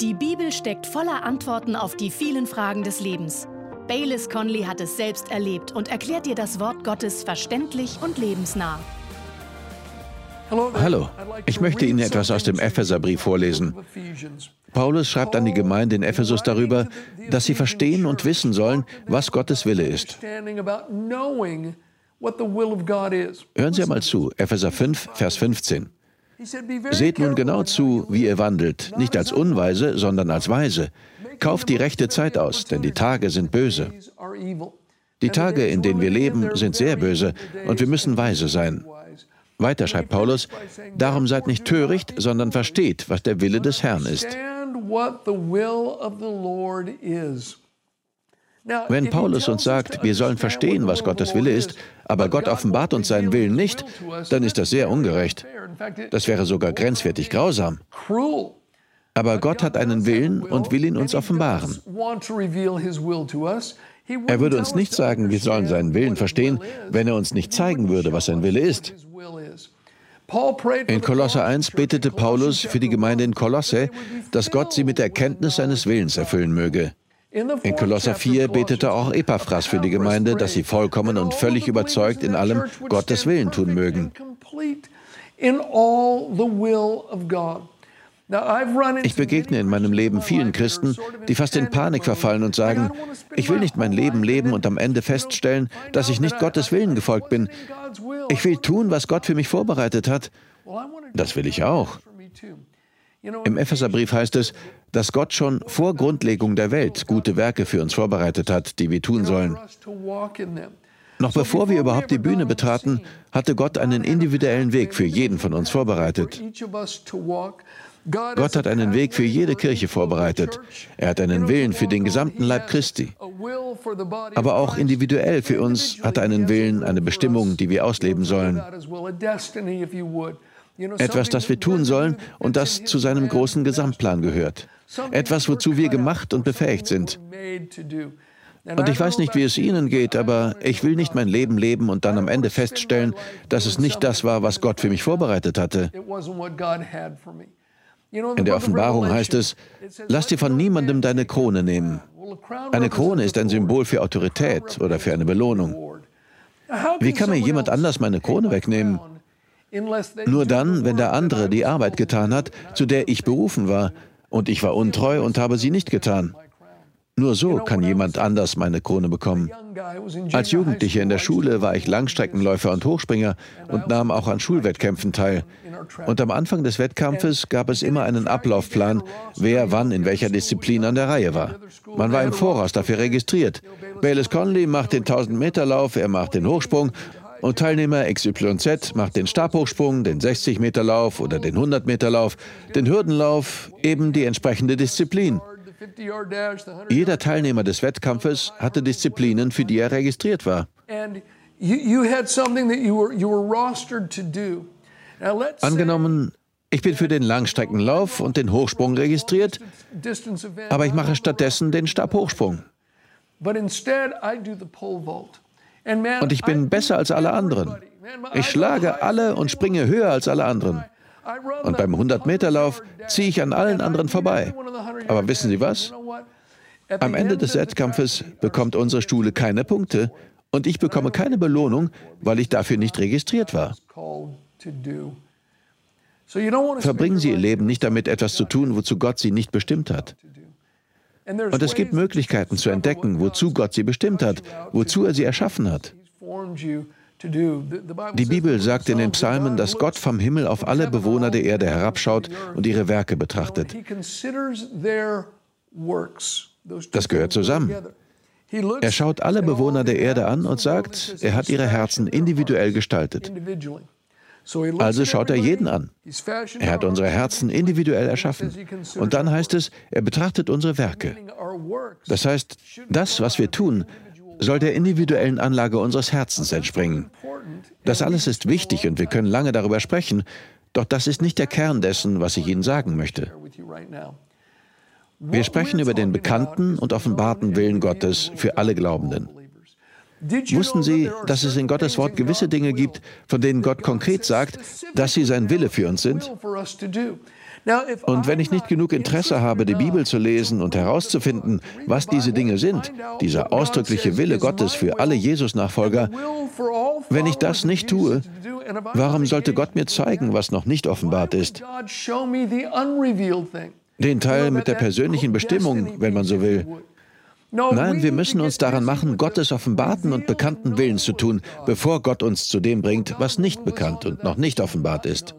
Die Bibel steckt voller Antworten auf die vielen Fragen des Lebens. Baylis Conley hat es selbst erlebt und erklärt dir das Wort Gottes verständlich und lebensnah. Hallo, ich möchte Ihnen etwas aus dem Epheserbrief vorlesen. Paulus schreibt an die Gemeinde in Ephesus darüber, dass sie verstehen und wissen sollen, was Gottes Wille ist. Hören Sie einmal zu, Epheser 5, Vers 15. Seht nun genau zu, wie ihr wandelt, nicht als Unweise, sondern als Weise. Kauft die rechte Zeit aus, denn die Tage sind böse. Die Tage, in denen wir leben, sind sehr böse und wir müssen weise sein. Weiter schreibt Paulus, darum seid nicht töricht, sondern versteht, was der Wille des Herrn ist. Wenn Paulus uns sagt, wir sollen verstehen, was Gottes Wille ist, aber Gott offenbart uns seinen Willen nicht, dann ist das sehr ungerecht. Das wäre sogar grenzwertig grausam. Aber Gott hat einen Willen und will ihn uns offenbaren. Er würde uns nicht sagen, wir sollen seinen Willen verstehen, wenn er uns nicht zeigen würde, was sein Wille ist. In Kolosser 1 betete Paulus für die Gemeinde in Kolosse, dass Gott sie mit der Erkenntnis seines Willens erfüllen möge. In Kolosser 4 betete auch Epaphras für die Gemeinde, dass sie vollkommen und völlig überzeugt in allem Gottes Willen tun mögen. Ich begegne in meinem Leben vielen Christen, die fast in Panik verfallen und sagen, ich will nicht mein Leben leben und am Ende feststellen, dass ich nicht Gottes Willen gefolgt bin. Ich will tun, was Gott für mich vorbereitet hat. Das will ich auch. Im Epheserbrief heißt es, dass Gott schon vor Grundlegung der Welt gute Werke für uns vorbereitet hat, die wir tun sollen. Noch bevor wir überhaupt die Bühne betraten, hatte Gott einen individuellen Weg für jeden von uns vorbereitet. Gott hat einen Weg für jede Kirche vorbereitet. Er hat einen Willen für den gesamten Leib Christi. Aber auch individuell für uns hat er einen Willen, eine Bestimmung, die wir ausleben sollen. Etwas, das wir tun sollen und das zu seinem großen Gesamtplan gehört. Etwas, wozu wir gemacht und befähigt sind. Und ich weiß nicht, wie es Ihnen geht, aber ich will nicht mein Leben leben und dann am Ende feststellen, dass es nicht das war, was Gott für mich vorbereitet hatte. In der Offenbarung heißt es, lass dir von niemandem deine Krone nehmen. Eine Krone ist ein Symbol für Autorität oder für eine Belohnung. Wie kann mir jemand anders meine Krone wegnehmen? Nur dann, wenn der andere die Arbeit getan hat, zu der ich berufen war, und ich war untreu und habe sie nicht getan. Nur so kann jemand anders meine Krone bekommen. Als Jugendlicher in der Schule war ich Langstreckenläufer und Hochspringer und nahm auch an Schulwettkämpfen teil. Und am Anfang des Wettkampfes gab es immer einen Ablaufplan, wer wann in welcher Disziplin an der Reihe war. Man war im Voraus dafür registriert. Baylis Conley macht den 1000-Meter-Lauf, er macht den Hochsprung und Teilnehmer XYZ macht den Stabhochsprung, den 60-Meter-Lauf oder den 100-Meter-Lauf, den Hürdenlauf, eben die entsprechende Disziplin. Jeder Teilnehmer des Wettkampfes hatte Disziplinen, für die er registriert war. Angenommen, ich bin für den Langstreckenlauf und den Hochsprung registriert, aber ich mache stattdessen den Stabhochsprung. Und ich bin besser als alle anderen. Ich schlage alle und springe höher als alle anderen. Und beim 100-Meter-Lauf ziehe ich an allen anderen vorbei. Aber wissen Sie was? Am Ende des Wettkampfes bekommt unsere Stuhle keine Punkte und ich bekomme keine Belohnung, weil ich dafür nicht registriert war. Verbringen Sie Ihr Leben nicht damit, etwas zu tun, wozu Gott Sie nicht bestimmt hat. Und es gibt Möglichkeiten zu entdecken, wozu Gott Sie bestimmt hat, wozu er Sie erschaffen hat. Die Bibel sagt in den Psalmen, dass Gott vom Himmel auf alle Bewohner der Erde herabschaut und ihre Werke betrachtet. Das gehört zusammen. Er schaut alle Bewohner der Erde an und sagt, er hat ihre Herzen individuell gestaltet. Also schaut er jeden an. Er hat unsere Herzen individuell erschaffen. Und dann heißt es, er betrachtet unsere Werke. Das heißt, das, was wir tun, soll der individuellen Anlage unseres Herzens entspringen. Das alles ist wichtig und wir können lange darüber sprechen, doch das ist nicht der Kern dessen, was ich Ihnen sagen möchte. Wir sprechen über den bekannten und offenbarten Willen Gottes für alle Glaubenden. Wussten Sie, dass es in Gottes Wort gewisse Dinge gibt, von denen Gott konkret sagt, dass sie sein Wille für uns sind? Und wenn ich nicht genug Interesse habe, die Bibel zu lesen und herauszufinden, was diese Dinge sind, dieser ausdrückliche Wille Gottes für alle Jesus-Nachfolger, wenn ich das nicht tue, warum sollte Gott mir zeigen, was noch nicht offenbart ist? Den Teil mit der persönlichen Bestimmung, wenn man so will. Nein, wir müssen uns daran machen, Gottes offenbarten und bekannten Willen zu tun, bevor Gott uns zu dem bringt, was nicht bekannt und noch nicht offenbart ist.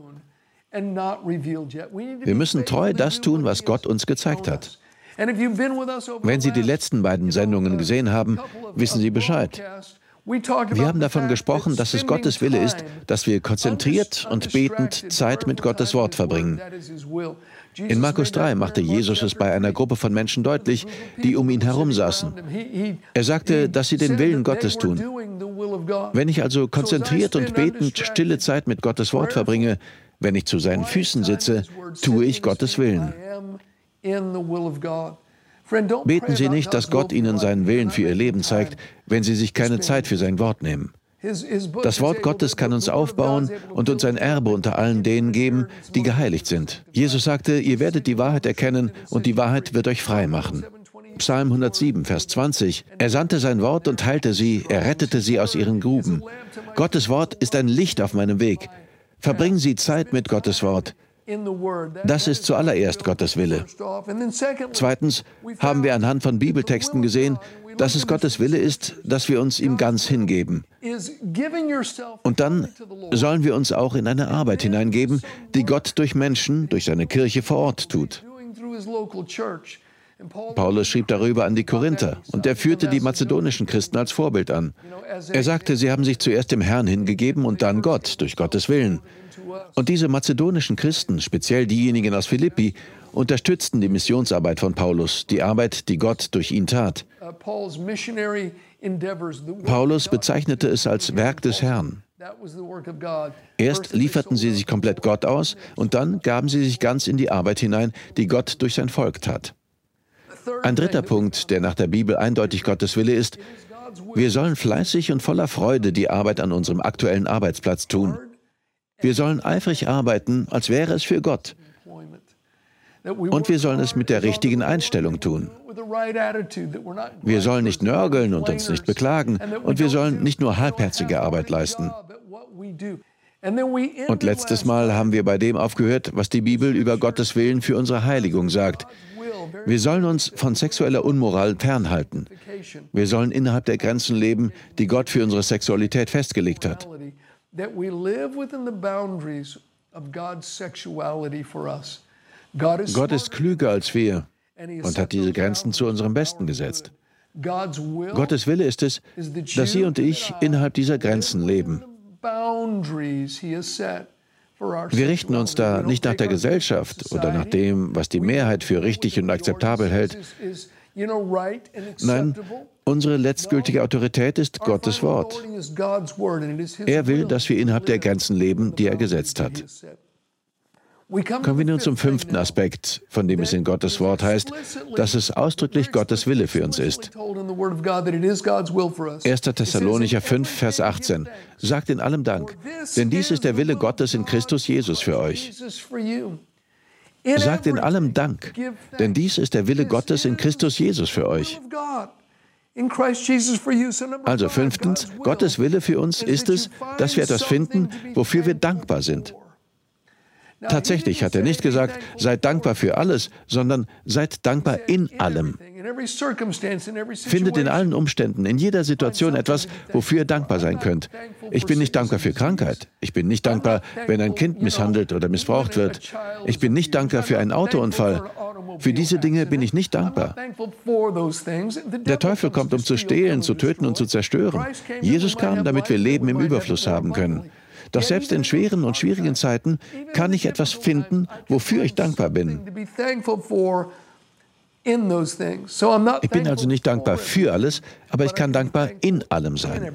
Wir müssen treu das tun, was Gott uns gezeigt hat. Wenn Sie die letzten beiden Sendungen gesehen haben, wissen Sie Bescheid. Wir haben davon gesprochen, dass es Gottes Wille ist, dass wir konzentriert und betend Zeit mit Gottes Wort verbringen. In Markus 3 machte Jesus es bei einer Gruppe von Menschen deutlich, die um ihn herum saßen. Er sagte, dass sie den Willen Gottes tun. Wenn ich also konzentriert und betend stille Zeit mit Gottes Wort verbringe, wenn ich zu seinen Füßen sitze, tue ich Gottes Willen. Beten Sie nicht, dass Gott Ihnen seinen Willen für Ihr Leben zeigt, wenn Sie sich keine Zeit für sein Wort nehmen. Das Wort Gottes kann uns aufbauen und uns ein Erbe unter allen denen geben, die geheiligt sind. Jesus sagte, ihr werdet die Wahrheit erkennen und die Wahrheit wird euch frei machen. Psalm 107, Vers 20. Er sandte sein Wort und heilte sie, er rettete sie aus ihren Gruben. Gottes Wort ist ein Licht auf meinem Weg. Verbringen Sie Zeit mit Gottes Wort. Das ist zuallererst Gottes Wille. Zweitens haben wir anhand von Bibeltexten gesehen, dass es Gottes Wille ist, dass wir uns ihm ganz hingeben. Und dann sollen wir uns auch in eine Arbeit hineingeben, die Gott durch Menschen, durch seine Kirche vor Ort tut. Paulus schrieb darüber an die Korinther und er führte die mazedonischen Christen als Vorbild an. Er sagte, sie haben sich zuerst dem Herrn hingegeben und dann Gott, durch Gottes Willen. Und diese mazedonischen Christen, speziell diejenigen aus Philippi, unterstützten die Missionsarbeit von Paulus, die Arbeit, die Gott durch ihn tat. Paulus bezeichnete es als Werk des Herrn. Erst lieferten sie sich komplett Gott aus und dann gaben sie sich ganz in die Arbeit hinein, die Gott durch sein Volk tat. Ein dritter Punkt, der nach der Bibel eindeutig Gottes Wille ist, wir sollen fleißig und voller Freude die Arbeit an unserem aktuellen Arbeitsplatz tun. Wir sollen eifrig arbeiten, als wäre es für Gott. Und wir sollen es mit der richtigen Einstellung tun. Wir sollen nicht nörgeln und uns nicht beklagen. Und wir sollen nicht nur halbherzige Arbeit leisten. Und letztes Mal haben wir bei dem aufgehört, was die Bibel über Gottes Willen für unsere Heiligung sagt. Wir sollen uns von sexueller Unmoral fernhalten. Wir sollen innerhalb der Grenzen leben, die Gott für unsere Sexualität festgelegt hat. Gott ist klüger als wir und hat diese Grenzen zu unserem Besten gesetzt. Gottes Wille ist es, dass Sie und ich innerhalb dieser Grenzen leben. Wir richten uns da nicht nach der Gesellschaft oder nach dem, was die Mehrheit für richtig und akzeptabel hält. Nein, unsere letztgültige Autorität ist Gottes Wort. Er will, dass wir innerhalb der Grenzen leben, die er gesetzt hat. Kommen wir nun zum fünften Aspekt, von dem es in Gottes Wort heißt, dass es ausdrücklich Gottes Wille für uns ist. 1. Thessalonicher 5, Vers 18 sagt in allem Dank, denn dies ist der Wille Gottes in Christus Jesus für euch. Sagt in allem Dank, denn dies ist der Wille Gottes in Christus Jesus für euch. Also fünftens, Gottes Wille für uns ist es, dass wir etwas finden, wofür wir dankbar sind. Tatsächlich hat er nicht gesagt, seid dankbar für alles, sondern seid dankbar in allem. Findet in allen Umständen, in jeder Situation etwas, wofür ihr dankbar sein könnt. Ich bin nicht dankbar für Krankheit. Ich bin nicht dankbar, wenn ein Kind misshandelt oder missbraucht wird. Ich bin nicht dankbar für einen Autounfall. Für diese Dinge bin ich nicht dankbar. Der Teufel kommt, um zu stehlen, zu töten und zu zerstören. Jesus kam, damit wir Leben im Überfluss haben können. Doch selbst in schweren und schwierigen Zeiten kann ich etwas finden, wofür ich dankbar bin. Ich bin also nicht dankbar für alles, aber ich kann dankbar in allem sein.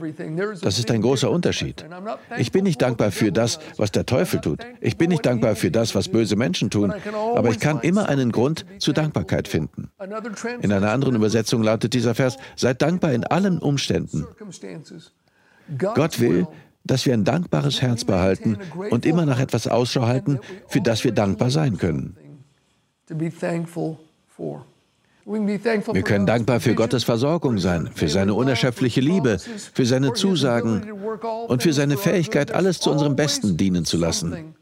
Das ist ein großer Unterschied. Ich bin nicht dankbar für das, was der Teufel tut. Ich bin nicht dankbar für das, was böse Menschen tun, aber ich kann immer einen Grund zur Dankbarkeit finden. In einer anderen Übersetzung lautet dieser Vers, seid dankbar in allen Umständen. Gott will, dass wir ein dankbares Herz behalten und immer nach etwas Ausschau halten, für das wir dankbar sein können. Wir können dankbar für Gottes Versorgung sein, für seine unerschöpfliche Liebe, für seine Zusagen und für seine Fähigkeit, alles zu unserem Besten dienen zu lassen.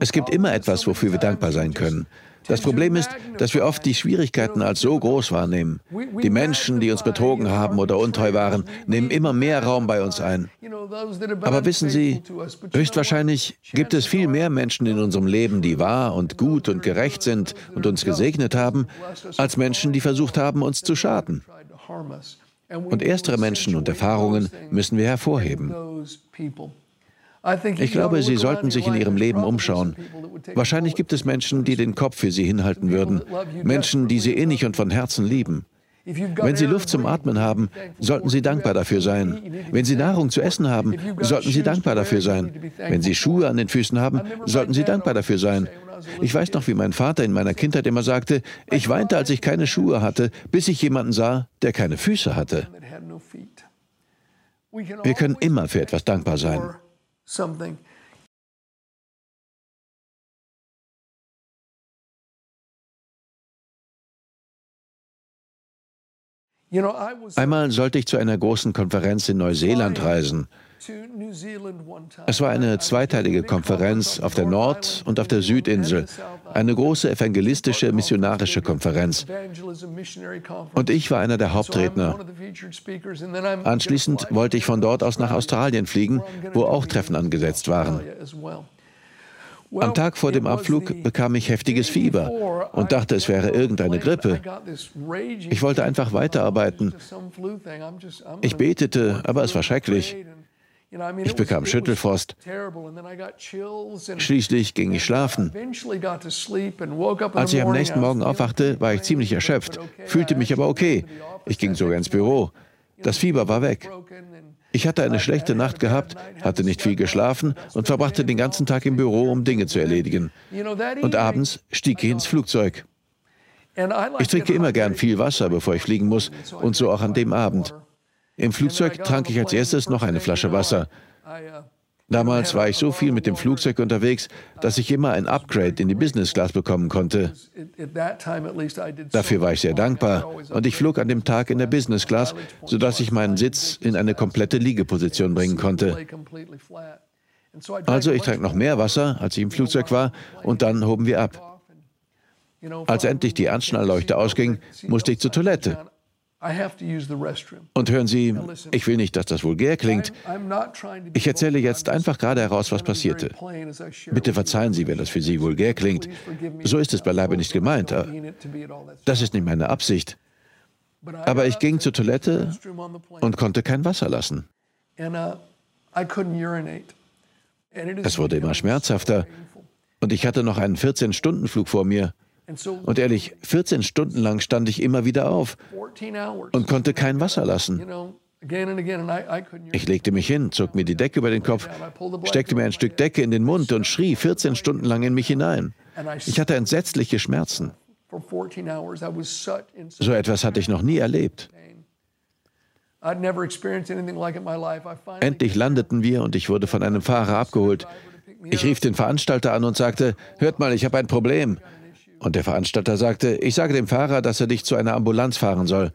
Es gibt immer etwas, wofür wir dankbar sein können. Das Problem ist, dass wir oft die Schwierigkeiten als so groß wahrnehmen. Die Menschen, die uns betrogen haben oder untreu waren, nehmen immer mehr Raum bei uns ein. Aber wissen Sie, höchstwahrscheinlich gibt es viel mehr Menschen in unserem Leben, die wahr und gut und gerecht sind und uns gesegnet haben, als Menschen, die versucht haben, uns zu schaden. Und erstere Menschen und Erfahrungen müssen wir hervorheben. Ich glaube, Sie sollten sich in Ihrem Leben umschauen. Wahrscheinlich gibt es Menschen, die den Kopf für Sie hinhalten würden. Menschen, die Sie innig und von Herzen lieben. Wenn Sie Luft zum Atmen haben, sollten Sie dankbar dafür sein. Wenn Sie Nahrung zu essen haben, sollten Sie dankbar dafür sein. Wenn Sie Schuhe an den Füßen haben, sollten Sie dankbar dafür sein. Ich weiß noch, wie mein Vater in meiner Kindheit immer sagte, ich weinte, als ich keine Schuhe hatte, bis ich jemanden sah, der keine Füße hatte. Wir können immer für etwas dankbar sein something. Einmal sollte ich zu einer großen Konferenz in Neuseeland reisen. Es war eine zweiteilige Konferenz auf der Nord- und auf der Südinsel, eine große evangelistische, missionarische Konferenz. Und ich war einer der Hauptredner. Anschließend wollte ich von dort aus nach Australien fliegen, wo auch Treffen angesetzt waren. Am Tag vor dem Abflug bekam ich heftiges Fieber und dachte, es wäre irgendeine Grippe. Ich wollte einfach weiterarbeiten. Ich betete, aber es war schrecklich. Ich bekam Schüttelfrost. Schließlich ging ich schlafen. Als ich am nächsten Morgen aufwachte, war ich ziemlich erschöpft, fühlte mich aber okay. Ich ging sogar ins Büro. Das Fieber war weg. Ich hatte eine schlechte Nacht gehabt, hatte nicht viel geschlafen und verbrachte den ganzen Tag im Büro, um Dinge zu erledigen. Und abends stieg ich ins Flugzeug. Ich trinke immer gern viel Wasser, bevor ich fliegen muss, und so auch an dem Abend. Im Flugzeug trank ich als erstes noch eine Flasche Wasser. Damals war ich so viel mit dem Flugzeug unterwegs, dass ich immer ein Upgrade in die Business Class bekommen konnte. Dafür war ich sehr dankbar und ich flog an dem Tag in der Business Class, sodass ich meinen Sitz in eine komplette Liegeposition bringen konnte. Also ich trank noch mehr Wasser, als ich im Flugzeug war, und dann hoben wir ab. Als endlich die Anschnallleuchte ausging, musste ich zur Toilette. Und hören Sie, ich will nicht, dass das vulgär klingt. Ich erzähle jetzt einfach gerade heraus, was passierte. Bitte verzeihen Sie, wenn das für Sie vulgär klingt. So ist es beileibe nicht gemeint. Das ist nicht meine Absicht. Aber ich ging zur Toilette und konnte kein Wasser lassen. Uh, es wurde immer schmerzhafter. Und ich hatte noch einen 14-Stunden-Flug vor mir. Und ehrlich, 14 Stunden lang stand ich immer wieder auf und konnte kein Wasser lassen. Ich legte mich hin, zog mir die Decke über den Kopf, steckte mir ein Stück Decke in den Mund und schrie 14 Stunden lang in mich hinein. Ich hatte entsetzliche Schmerzen. So etwas hatte ich noch nie erlebt. Endlich landeten wir und ich wurde von einem Fahrer abgeholt. Ich rief den Veranstalter an und sagte, hört mal, ich habe ein Problem. Und der Veranstalter sagte, ich sage dem Fahrer, dass er dich zu einer Ambulanz fahren soll.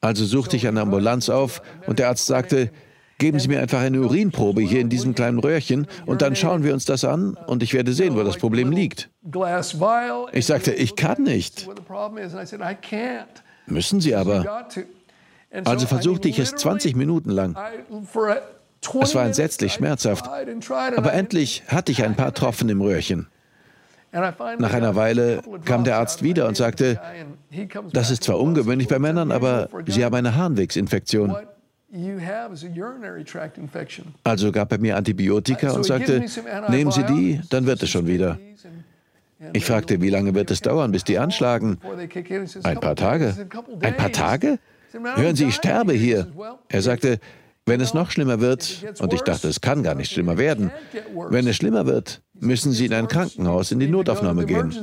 Also suchte ich eine Ambulanz auf und der Arzt sagte, geben Sie mir einfach eine Urinprobe hier in diesem kleinen Röhrchen und dann schauen wir uns das an und ich werde sehen, wo das Problem liegt. Ich sagte, ich kann nicht. Müssen Sie aber. Also versuchte ich es 20 Minuten lang. Es war entsetzlich schmerzhaft. Aber endlich hatte ich ein paar Tropfen im Röhrchen. Nach einer Weile kam der Arzt wieder und sagte, das ist zwar ungewöhnlich bei Männern, aber Sie haben eine Harnwegsinfektion. Also gab er mir Antibiotika und sagte, nehmen Sie die, dann wird es schon wieder. Ich fragte, wie lange wird es dauern, bis die anschlagen? Ein paar Tage. Ein paar Tage? Hören Sie, ich sterbe hier. Er sagte, wenn es noch schlimmer wird, und ich dachte, es kann gar nicht schlimmer werden, wenn es schlimmer wird, müssen Sie in ein Krankenhaus, in die Notaufnahme gehen.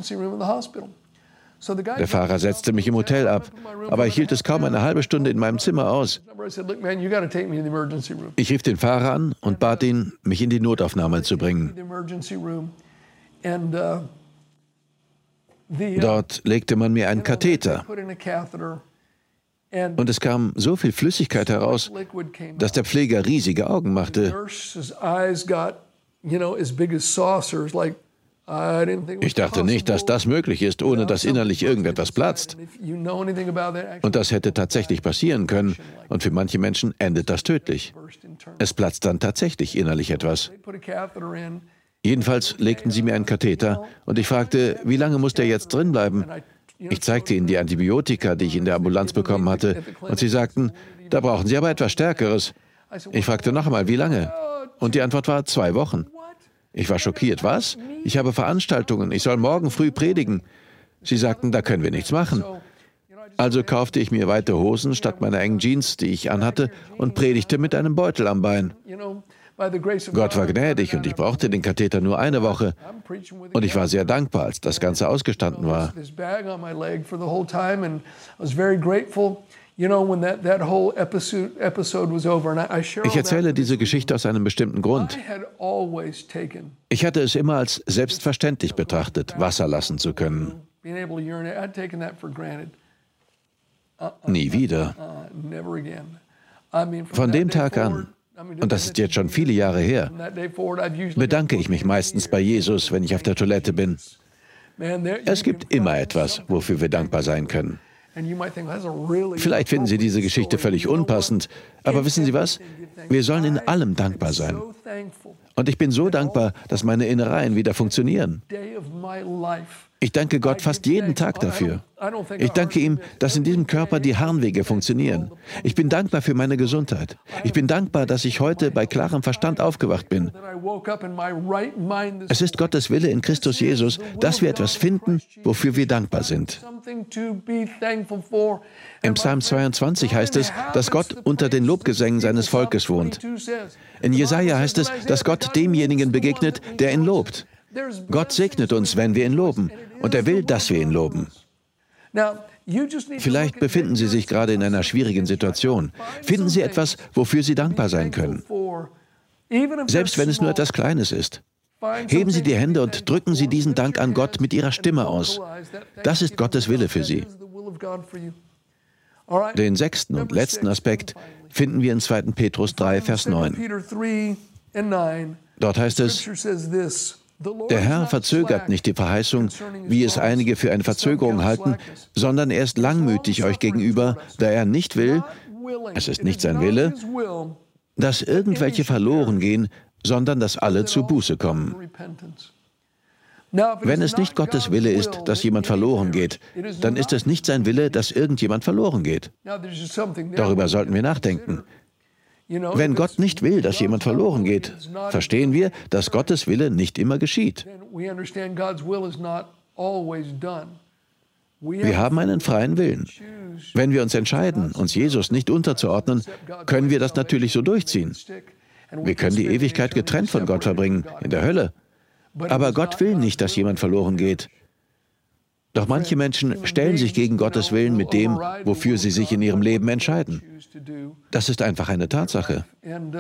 Der Fahrer setzte mich im Hotel ab, aber ich hielt es kaum eine halbe Stunde in meinem Zimmer aus. Ich rief den Fahrer an und bat ihn, mich in die Notaufnahme zu bringen. Dort legte man mir einen Katheter. Und es kam so viel Flüssigkeit heraus, dass der Pfleger riesige Augen machte. Ich dachte nicht, dass das möglich ist, ohne dass innerlich irgendetwas platzt. Und das hätte tatsächlich passieren können. Und für manche Menschen endet das tödlich. Es platzt dann tatsächlich innerlich etwas. Jedenfalls legten sie mir einen Katheter und ich fragte, wie lange muss der jetzt drin bleiben? Ich zeigte ihnen die Antibiotika, die ich in der Ambulanz bekommen hatte, und sie sagten, da brauchen Sie aber etwas Stärkeres. Ich fragte noch einmal, wie lange? Und die Antwort war zwei Wochen. Ich war schockiert. Was? Ich habe Veranstaltungen. Ich soll morgen früh predigen. Sie sagten, da können wir nichts machen. Also kaufte ich mir weite Hosen statt meiner engen Jeans, die ich anhatte, und predigte mit einem Beutel am Bein. Gott war gnädig und ich brauchte den Katheter nur eine Woche. Und ich war sehr dankbar, als das Ganze ausgestanden war. Ich erzähle diese Geschichte aus einem bestimmten Grund. Ich hatte es immer als selbstverständlich betrachtet, Wasser lassen zu können. Nie wieder. Von dem Tag an und das ist jetzt schon viele Jahre her, bedanke ich mich meistens bei Jesus, wenn ich auf der Toilette bin. Es gibt immer etwas, wofür wir dankbar sein können. Vielleicht finden Sie diese Geschichte völlig unpassend, aber wissen Sie was? Wir sollen in allem dankbar sein. Und ich bin so dankbar, dass meine Innereien wieder funktionieren. Ich danke Gott fast jeden Tag dafür. Ich danke ihm, dass in diesem Körper die Harnwege funktionieren. Ich bin dankbar für meine Gesundheit. Ich bin dankbar, dass ich heute bei klarem Verstand aufgewacht bin. Es ist Gottes Wille in Christus Jesus, dass wir etwas finden, wofür wir dankbar sind. Im Psalm 22 heißt es, dass Gott unter den Lobgesängen seines Volkes wohnt. In Jesaja heißt es, dass Gott demjenigen begegnet, der ihn lobt. Gott segnet uns, wenn wir ihn loben. Und er will, dass wir ihn loben. Vielleicht befinden Sie sich gerade in einer schwierigen Situation. Finden Sie etwas, wofür Sie dankbar sein können. Selbst wenn es nur etwas Kleines ist. Heben Sie die Hände und drücken Sie diesen Dank an Gott mit Ihrer Stimme aus. Das ist Gottes Wille für Sie. Den sechsten und letzten Aspekt finden wir in 2. Petrus 3, Vers 9. Dort heißt es, der Herr verzögert nicht die Verheißung, wie es einige für eine Verzögerung halten, sondern er ist langmütig euch gegenüber, da er nicht will, es ist nicht sein Wille, dass irgendwelche verloren gehen, sondern dass alle zu Buße kommen. Wenn es nicht Gottes Wille ist, dass jemand verloren geht, dann ist es nicht sein Wille, dass irgendjemand verloren geht. Darüber sollten wir nachdenken. Wenn Gott nicht will, dass jemand verloren geht, verstehen wir, dass Gottes Wille nicht immer geschieht. Wir haben einen freien Willen. Wenn wir uns entscheiden, uns Jesus nicht unterzuordnen, können wir das natürlich so durchziehen. Wir können die Ewigkeit getrennt von Gott verbringen, in der Hölle. Aber Gott will nicht, dass jemand verloren geht. Doch manche Menschen stellen sich gegen Gottes Willen mit dem, wofür sie sich in ihrem Leben entscheiden. Das ist einfach eine Tatsache. Wenn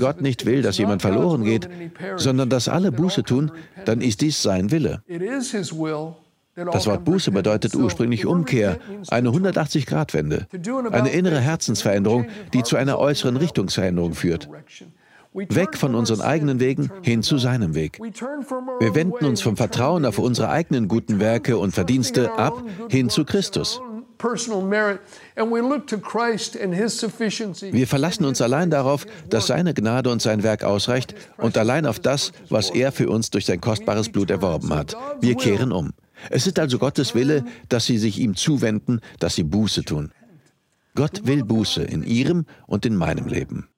Gott nicht will, dass jemand verloren geht, sondern dass alle Buße tun, dann ist dies sein Wille. Das Wort Buße bedeutet ursprünglich Umkehr, eine 180-Grad-Wende, eine innere Herzensveränderung, die zu einer äußeren Richtungsveränderung führt. Weg von unseren eigenen Wegen hin zu seinem Weg. Wir wenden uns vom Vertrauen auf unsere eigenen guten Werke und Verdienste ab hin zu Christus. Wir verlassen uns allein darauf, dass seine Gnade und sein Werk ausreicht und allein auf das, was er für uns durch sein kostbares Blut erworben hat. Wir kehren um. Es ist also Gottes Wille, dass sie sich ihm zuwenden, dass sie Buße tun. Gott will Buße in ihrem und in meinem Leben.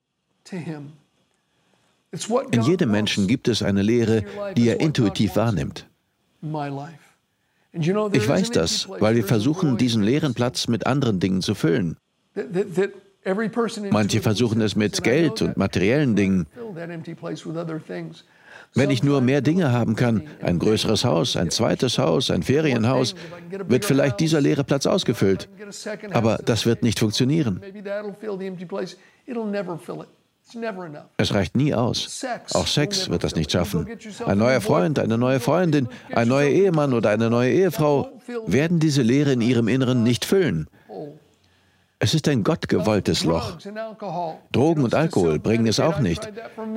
In jedem Menschen gibt es eine Lehre, die er intuitiv wahrnimmt. Ich weiß das, weil wir versuchen, diesen leeren Platz mit anderen Dingen zu füllen. Manche versuchen es mit Geld und materiellen Dingen. Wenn ich nur mehr Dinge haben kann, ein größeres Haus, ein zweites Haus, ein Ferienhaus, wird vielleicht dieser leere Platz ausgefüllt. Aber das wird nicht funktionieren. Es reicht nie aus. Auch Sex wird das nicht schaffen. Ein neuer Freund, eine neue Freundin, ein neuer Ehemann oder eine neue Ehefrau werden diese Leere in ihrem Inneren nicht füllen. Es ist ein gottgewolltes Loch. Drogen und Alkohol bringen es auch nicht.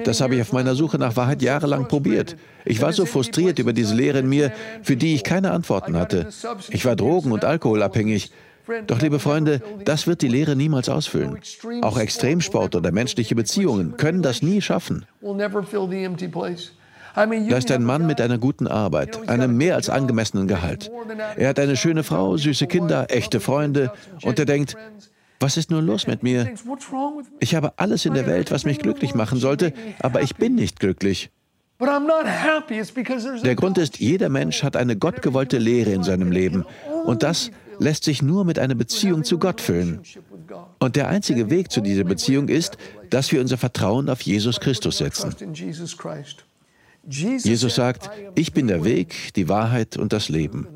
Das habe ich auf meiner Suche nach Wahrheit jahrelang probiert. Ich war so frustriert über diese Leere in mir, für die ich keine Antworten hatte. Ich war drogen- und alkoholabhängig. Doch, liebe Freunde, das wird die Lehre niemals ausfüllen. Auch Extremsport oder menschliche Beziehungen können das nie schaffen. Da ist ein Mann mit einer guten Arbeit, einem mehr als angemessenen Gehalt. Er hat eine schöne Frau, süße Kinder, echte Freunde und er denkt, was ist nur los mit mir? Ich habe alles in der Welt, was mich glücklich machen sollte, aber ich bin nicht glücklich. Der Grund ist, jeder Mensch hat eine gottgewollte Lehre in seinem Leben. Und das lässt sich nur mit einer Beziehung zu Gott füllen. Und der einzige Weg zu dieser Beziehung ist, dass wir unser Vertrauen auf Jesus Christus setzen. Jesus sagt, ich bin der Weg, die Wahrheit und das Leben.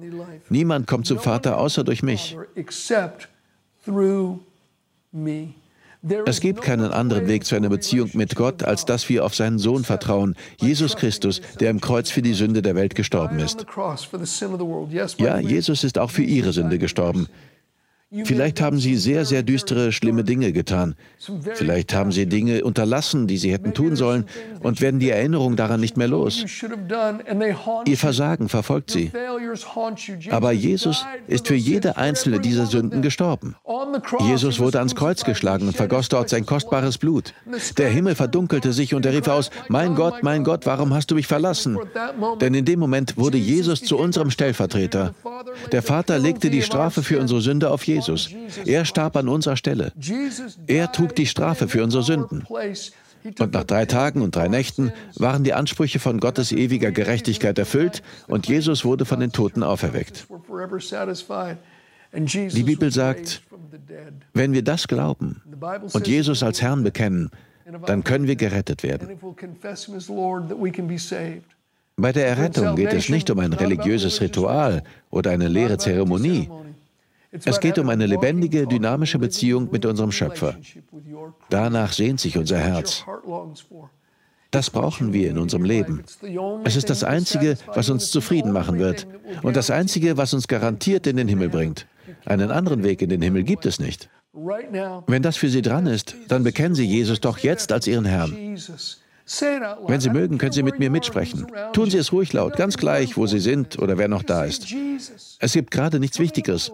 Niemand kommt zum Vater außer durch mich. Es gibt keinen anderen Weg zu einer Beziehung mit Gott, als dass wir auf seinen Sohn vertrauen, Jesus Christus, der im Kreuz für die Sünde der Welt gestorben ist. Ja, Jesus ist auch für ihre Sünde gestorben. Vielleicht haben Sie sehr, sehr düstere, schlimme Dinge getan. Vielleicht haben Sie Dinge unterlassen, die Sie hätten tun sollen und werden die Erinnerung daran nicht mehr los. Ihr Versagen verfolgt Sie. Aber Jesus ist für jede einzelne dieser Sünden gestorben. Jesus wurde ans Kreuz geschlagen und vergoss dort sein kostbares Blut. Der Himmel verdunkelte sich und er rief aus, Mein Gott, mein Gott, warum hast du mich verlassen? Denn in dem Moment wurde Jesus zu unserem Stellvertreter. Der Vater legte die Strafe für unsere Sünde auf Jesus. Jesus. Er starb an unserer Stelle. Er trug die Strafe für unsere Sünden. Und nach drei Tagen und drei Nächten waren die Ansprüche von Gottes ewiger Gerechtigkeit erfüllt und Jesus wurde von den Toten auferweckt. Die Bibel sagt, wenn wir das glauben und Jesus als Herrn bekennen, dann können wir gerettet werden. Bei der Errettung geht es nicht um ein religiöses Ritual oder eine leere Zeremonie. Es geht um eine lebendige, dynamische Beziehung mit unserem Schöpfer. Danach sehnt sich unser Herz. Das brauchen wir in unserem Leben. Es ist das Einzige, was uns zufrieden machen wird und das Einzige, was uns garantiert in den Himmel bringt. Einen anderen Weg in den Himmel gibt es nicht. Wenn das für Sie dran ist, dann bekennen Sie Jesus doch jetzt als Ihren Herrn. Wenn Sie mögen, können Sie mit mir mitsprechen. Tun Sie es ruhig laut, ganz gleich, wo Sie sind oder wer noch da ist. Es gibt gerade nichts Wichtigeres.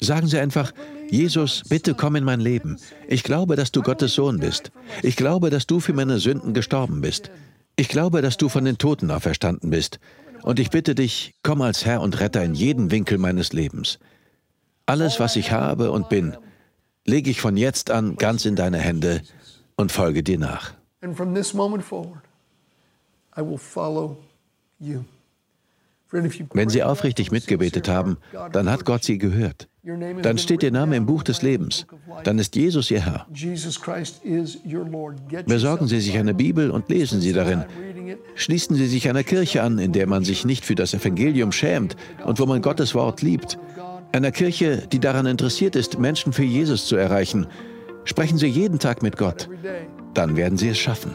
Sagen Sie einfach, Jesus, bitte komm in mein Leben. Ich glaube, dass du Gottes Sohn bist. Ich glaube, dass du für meine Sünden gestorben bist. Ich glaube, dass du von den Toten auferstanden bist. Und ich bitte dich, komm als Herr und Retter in jeden Winkel meines Lebens. Alles, was ich habe und bin, lege ich von jetzt an ganz in deine Hände und folge dir nach. And from this moment forward, I will follow you. Wenn Sie aufrichtig mitgebetet haben, dann hat Gott Sie gehört. Dann steht Ihr Name im Buch des Lebens. Dann ist Jesus Ihr Herr. Besorgen Sie sich eine Bibel und lesen Sie darin. Schließen Sie sich einer Kirche an, in der man sich nicht für das Evangelium schämt und wo man Gottes Wort liebt. Einer Kirche, die daran interessiert ist, Menschen für Jesus zu erreichen. Sprechen Sie jeden Tag mit Gott. Dann werden Sie es schaffen.